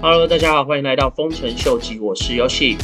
Hello，大家好，欢迎来到丰臣秀吉，我是 Yoshi。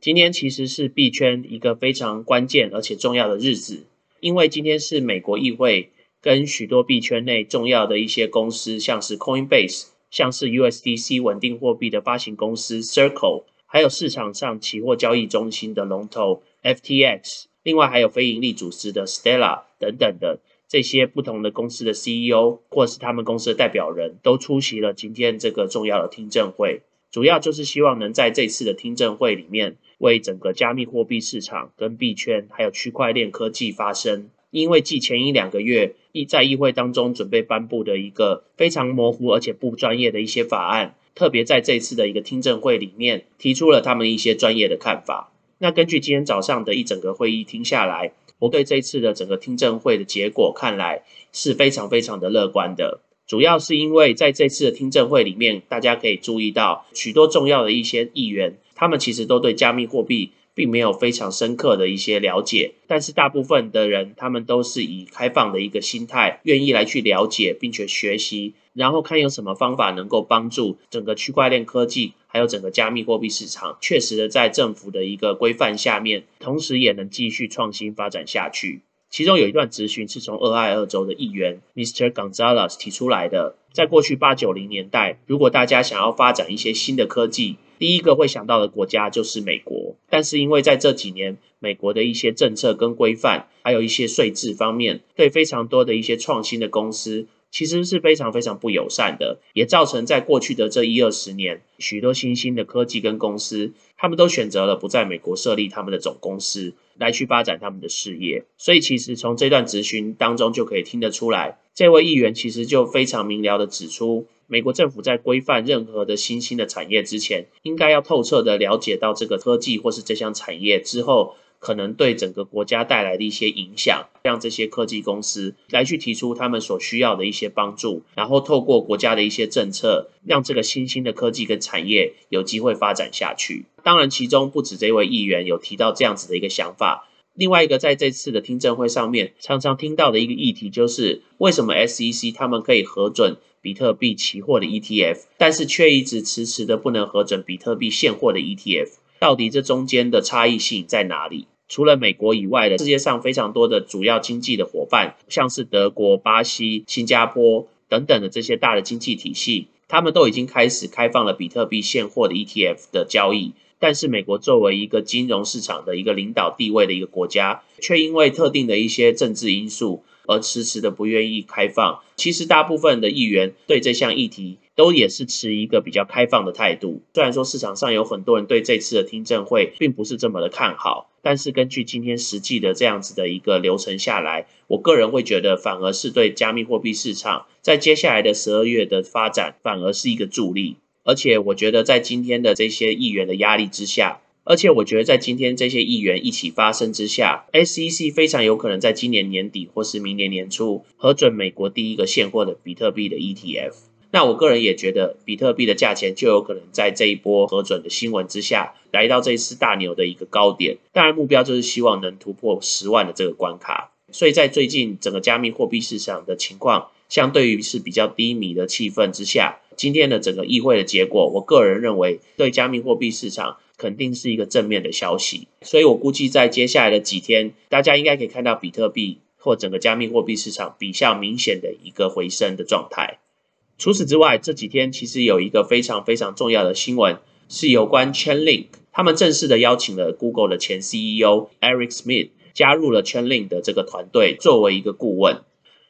今天其实是币圈一个非常关键而且重要的日子，因为今天是美国议会跟许多币圈内重要的一些公司，像是 Coinbase，像是 USDC 稳定货币的发行公司 Circle，还有市场上期货交易中心的龙头 FTX，另外还有非营利组织的 Stella 等等的。这些不同的公司的 CEO 或是他们公司的代表人都出席了今天这个重要的听证会，主要就是希望能在这次的听证会里面为整个加密货币市场、跟币圈还有区块链科技发声。因为继前一两个月议在议会当中准备颁布的一个非常模糊而且不专业的一些法案，特别在这次的一个听证会里面提出了他们一些专业的看法。那根据今天早上的一整个会议听下来。我对这次的整个听证会的结果看来是非常非常的乐观的，主要是因为在这次的听证会里面，大家可以注意到许多重要的一些议员，他们其实都对加密货币并没有非常深刻的一些了解，但是大部分的人他们都是以开放的一个心态，愿意来去了解并且学习。然后看有什么方法能够帮助整个区块链科技，还有整个加密货币市场，确实的在政府的一个规范下面，同时也能继续创新发展下去。其中有一段咨询是从俄亥俄州的议员 Mr. Gonzalez 提出来的，在过去八九零年代，如果大家想要发展一些新的科技，第一个会想到的国家就是美国。但是因为在这几年，美国的一些政策跟规范，还有一些税制方面，对非常多的一些创新的公司。其实是非常非常不友善的，也造成在过去的这一二十年，许多新兴的科技跟公司，他们都选择了不在美国设立他们的总公司，来去发展他们的事业。所以，其实从这段咨询当中就可以听得出来，这位议员其实就非常明了的指出，美国政府在规范任何的新兴的产业之前，应该要透彻的了解到这个科技或是这项产业之后。可能对整个国家带来的一些影响，让这些科技公司来去提出他们所需要的一些帮助，然后透过国家的一些政策，让这个新兴的科技跟产业有机会发展下去。当然，其中不止这位议员有提到这样子的一个想法。另外一个在这次的听证会上面常常听到的一个议题，就是为什么 SEC 他们可以核准比特币期货的 ETF，但是却一直迟迟的不能核准比特币现货的 ETF。到底这中间的差异性在哪里？除了美国以外的世界上非常多的主要经济的伙伴，像是德国、巴西、新加坡等等的这些大的经济体系，他们都已经开始开放了比特币现货的 ETF 的交易。但是美国作为一个金融市场的一个领导地位的一个国家，却因为特定的一些政治因素而迟迟的不愿意开放。其实大部分的议员对这项议题。都也是持一个比较开放的态度。虽然说市场上有很多人对这次的听证会并不是这么的看好，但是根据今天实际的这样子的一个流程下来，我个人会觉得反而是对加密货币市场在接下来的十二月的发展反而是一个助力。而且我觉得在今天的这些议员的压力之下，而且我觉得在今天这些议员一起发声之下，SEC 非常有可能在今年年底或是明年年初核准美国第一个现货的比特币的 ETF。那我个人也觉得，比特币的价钱就有可能在这一波核准的新闻之下，来到这一次大牛的一个高点。当然，目标就是希望能突破十万的这个关卡。所以在最近整个加密货币市场的情况，相对于是比较低迷的气氛之下，今天的整个议会的结果，我个人认为对加密货币市场肯定是一个正面的消息。所以我估计在接下来的几天，大家应该可以看到比特币或整个加密货币市场比较明显的一个回升的状态。除此之外，这几天其实有一个非常非常重要的新闻，是有关 Chainlink。他们正式的邀请了 Google 的前 CEO Eric Smith 加入了 Chainlink 的这个团队，作为一个顾问。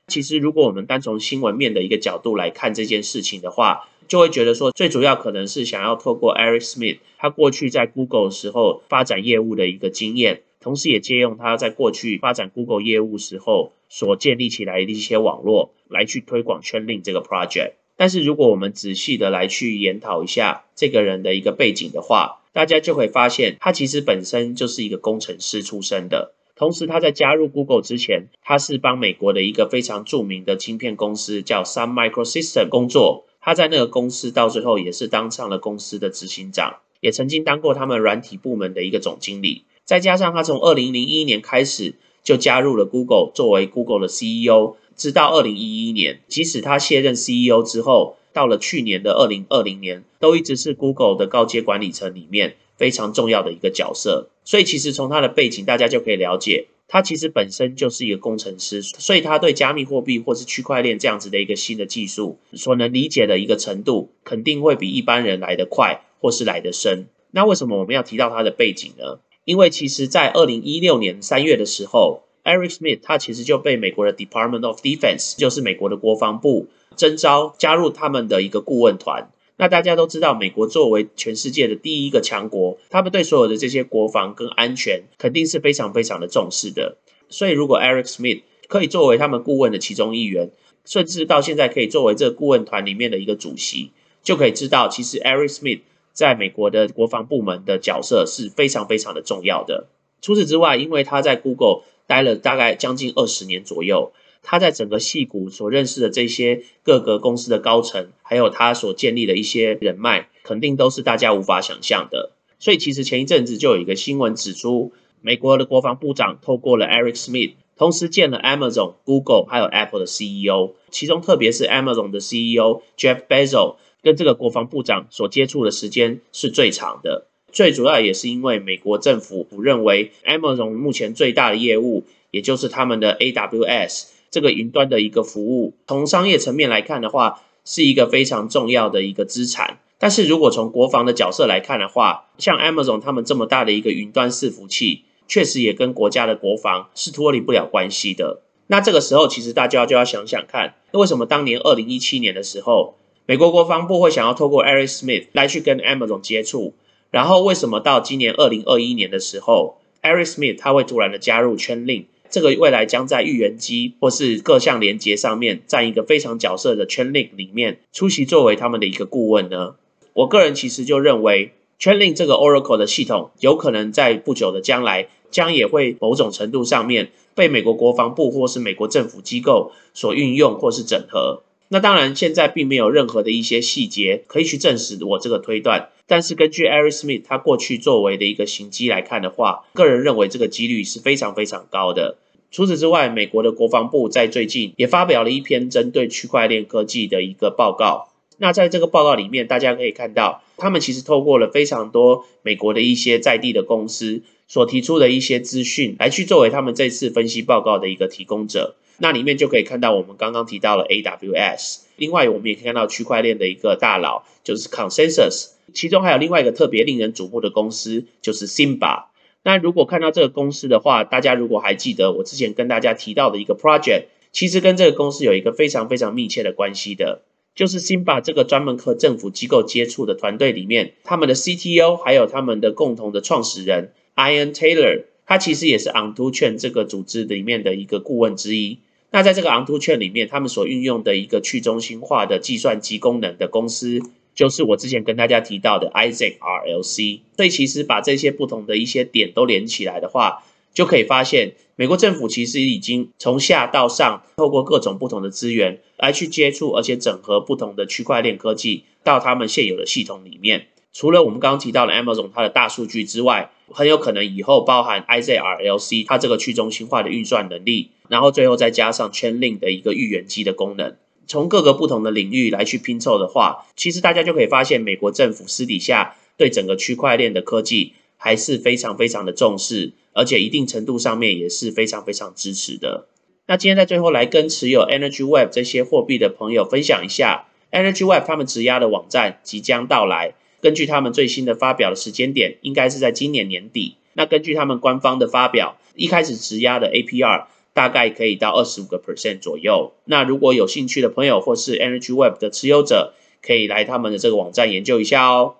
其实，如果我们单从新闻面的一个角度来看这件事情的话，就会觉得说，最主要可能是想要透过 Eric Smith 他过去在 Google 时候发展业务的一个经验。同时，也借用他在过去发展 Google 业务时候所建立起来的一些网络，来去推广圈令这个 project。但是，如果我们仔细的来去研讨一下这个人的一个背景的话，大家就会发现，他其实本身就是一个工程师出身的。同时，他在加入 Google 之前，他是帮美国的一个非常著名的芯片公司叫 Sun Microsystem 工作。他在那个公司到最后也是当上了公司的执行长，也曾经当过他们软体部门的一个总经理。再加上他从二零零一年开始就加入了 Google，作为 Google 的 CEO，直到二零一一年，即使他卸任 CEO 之后，到了去年的二零二零年，都一直是 Google 的高阶管理层里面非常重要的一个角色。所以其实从他的背景，大家就可以了解，他其实本身就是一个工程师，所以他对加密货币或是区块链这样子的一个新的技术所能理解的一个程度，肯定会比一般人来得快或是来得深。那为什么我们要提到他的背景呢？因为其实，在二零一六年三月的时候，Eric Smith 他其实就被美国的 Department of Defense，就是美国的国防部征召加入他们的一个顾问团。那大家都知道，美国作为全世界的第一个强国，他们对所有的这些国防跟安全肯定是非常非常的重视的。所以，如果 Eric Smith 可以作为他们顾问的其中一员，甚至到现在可以作为这个顾问团里面的一个主席，就可以知道，其实 Eric Smith。在美国的国防部门的角色是非常非常的重要的。除此之外，因为他在 Google 待了大概将近二十年左右，他在整个戏谷所认识的这些各个公司的高层，还有他所建立的一些人脉，肯定都是大家无法想象的。所以，其实前一阵子就有一个新闻指出，美国的国防部长透过了 Eric Smith，同时见了 Amazon、Google 还有 Apple 的 CEO，其中特别是 Amazon 的 CEO Jeff Bezos。跟这个国防部长所接触的时间是最长的，最主要也是因为美国政府不认为 Amazon 目前最大的业务，也就是他们的 AWS 这个云端的一个服务，从商业层面来看的话，是一个非常重要的一个资产。但是如果从国防的角色来看的话，像 Amazon 他们这么大的一个云端伺服器，确实也跟国家的国防是脱离不了关系的。那这个时候，其实大家就要想想看，那为什么当年二零一七年的时候？美国国防部会想要透过 Eric Smith 来去跟 Amazon 接触，然后为什么到今年二零二一年的时候，Eric Smith 他会突然的加入 Chainlink 这个未来将在预言机或是各项连接上面占一个非常角色的 Chainlink 里面出席作为他们的一个顾问呢？我个人其实就认为 Chainlink 这个 Oracle 的系统有可能在不久的将来将也会某种程度上面被美国国防部或是美国政府机构所运用或是整合。那当然，现在并没有任何的一些细节可以去证实我这个推断。但是根据 Eric Smith 他过去作为的一个行迹来看的话，个人认为这个几率是非常非常高的。除此之外，美国的国防部在最近也发表了一篇针对区块链科技的一个报告。那在这个报告里面，大家可以看到，他们其实透过了非常多美国的一些在地的公司所提出的一些资讯，来去作为他们这次分析报告的一个提供者。那里面就可以看到我们刚刚提到了 AWS，另外我们也可以看到区块链的一个大佬就是 Consensus，其中还有另外一个特别令人瞩目的公司就是 Simba。那如果看到这个公司的话，大家如果还记得我之前跟大家提到的一个 project，其实跟这个公司有一个非常非常密切的关系的，就是 Simba 这个专门和政府机构接触的团队里面，他们的 CTO 还有他们的共同的创始人 Ian Taylor，他其实也是 Onto Chain 这个组织里面的一个顾问之一。那在这个 Onto Chain 里面，他们所运用的一个去中心化的计算机功能的公司，就是我之前跟大家提到的 Isaac RLC。所以其实把这些不同的一些点都连起来的话，就可以发现，美国政府其实已经从下到上，透过各种不同的资源来去接触，而且整合不同的区块链科技到他们现有的系统里面。除了我们刚刚提到的 Amazon 它的大数据之外，很有可能以后包含 IZRLC 它这个去中心化的运算能力，然后最后再加上 Chainlink 的一个预言机的功能，从各个不同的领域来去拼凑的话，其实大家就可以发现，美国政府私底下对整个区块链的科技还是非常非常的重视，而且一定程度上面也是非常非常支持的。那今天在最后来跟持有 Energy Web 这些货币的朋友分享一下，Energy Web 他们质押的网站即将到来。根据他们最新的发表的时间点，应该是在今年年底。那根据他们官方的发表，一开始质押的 APR 大概可以到二十五个 percent 左右。那如果有兴趣的朋友或是 Energy Web 的持有者，可以来他们的这个网站研究一下哦。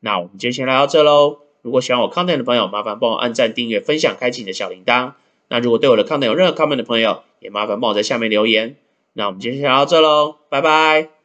那我们就先来到这喽。如果喜欢我 content 的朋友，麻烦帮我按赞、订阅、分享、开启你的小铃铛。那如果对我的 content 有任何 comment 的朋友，也麻烦帮我在下面留言。那我们今天先聊到这喽，拜拜。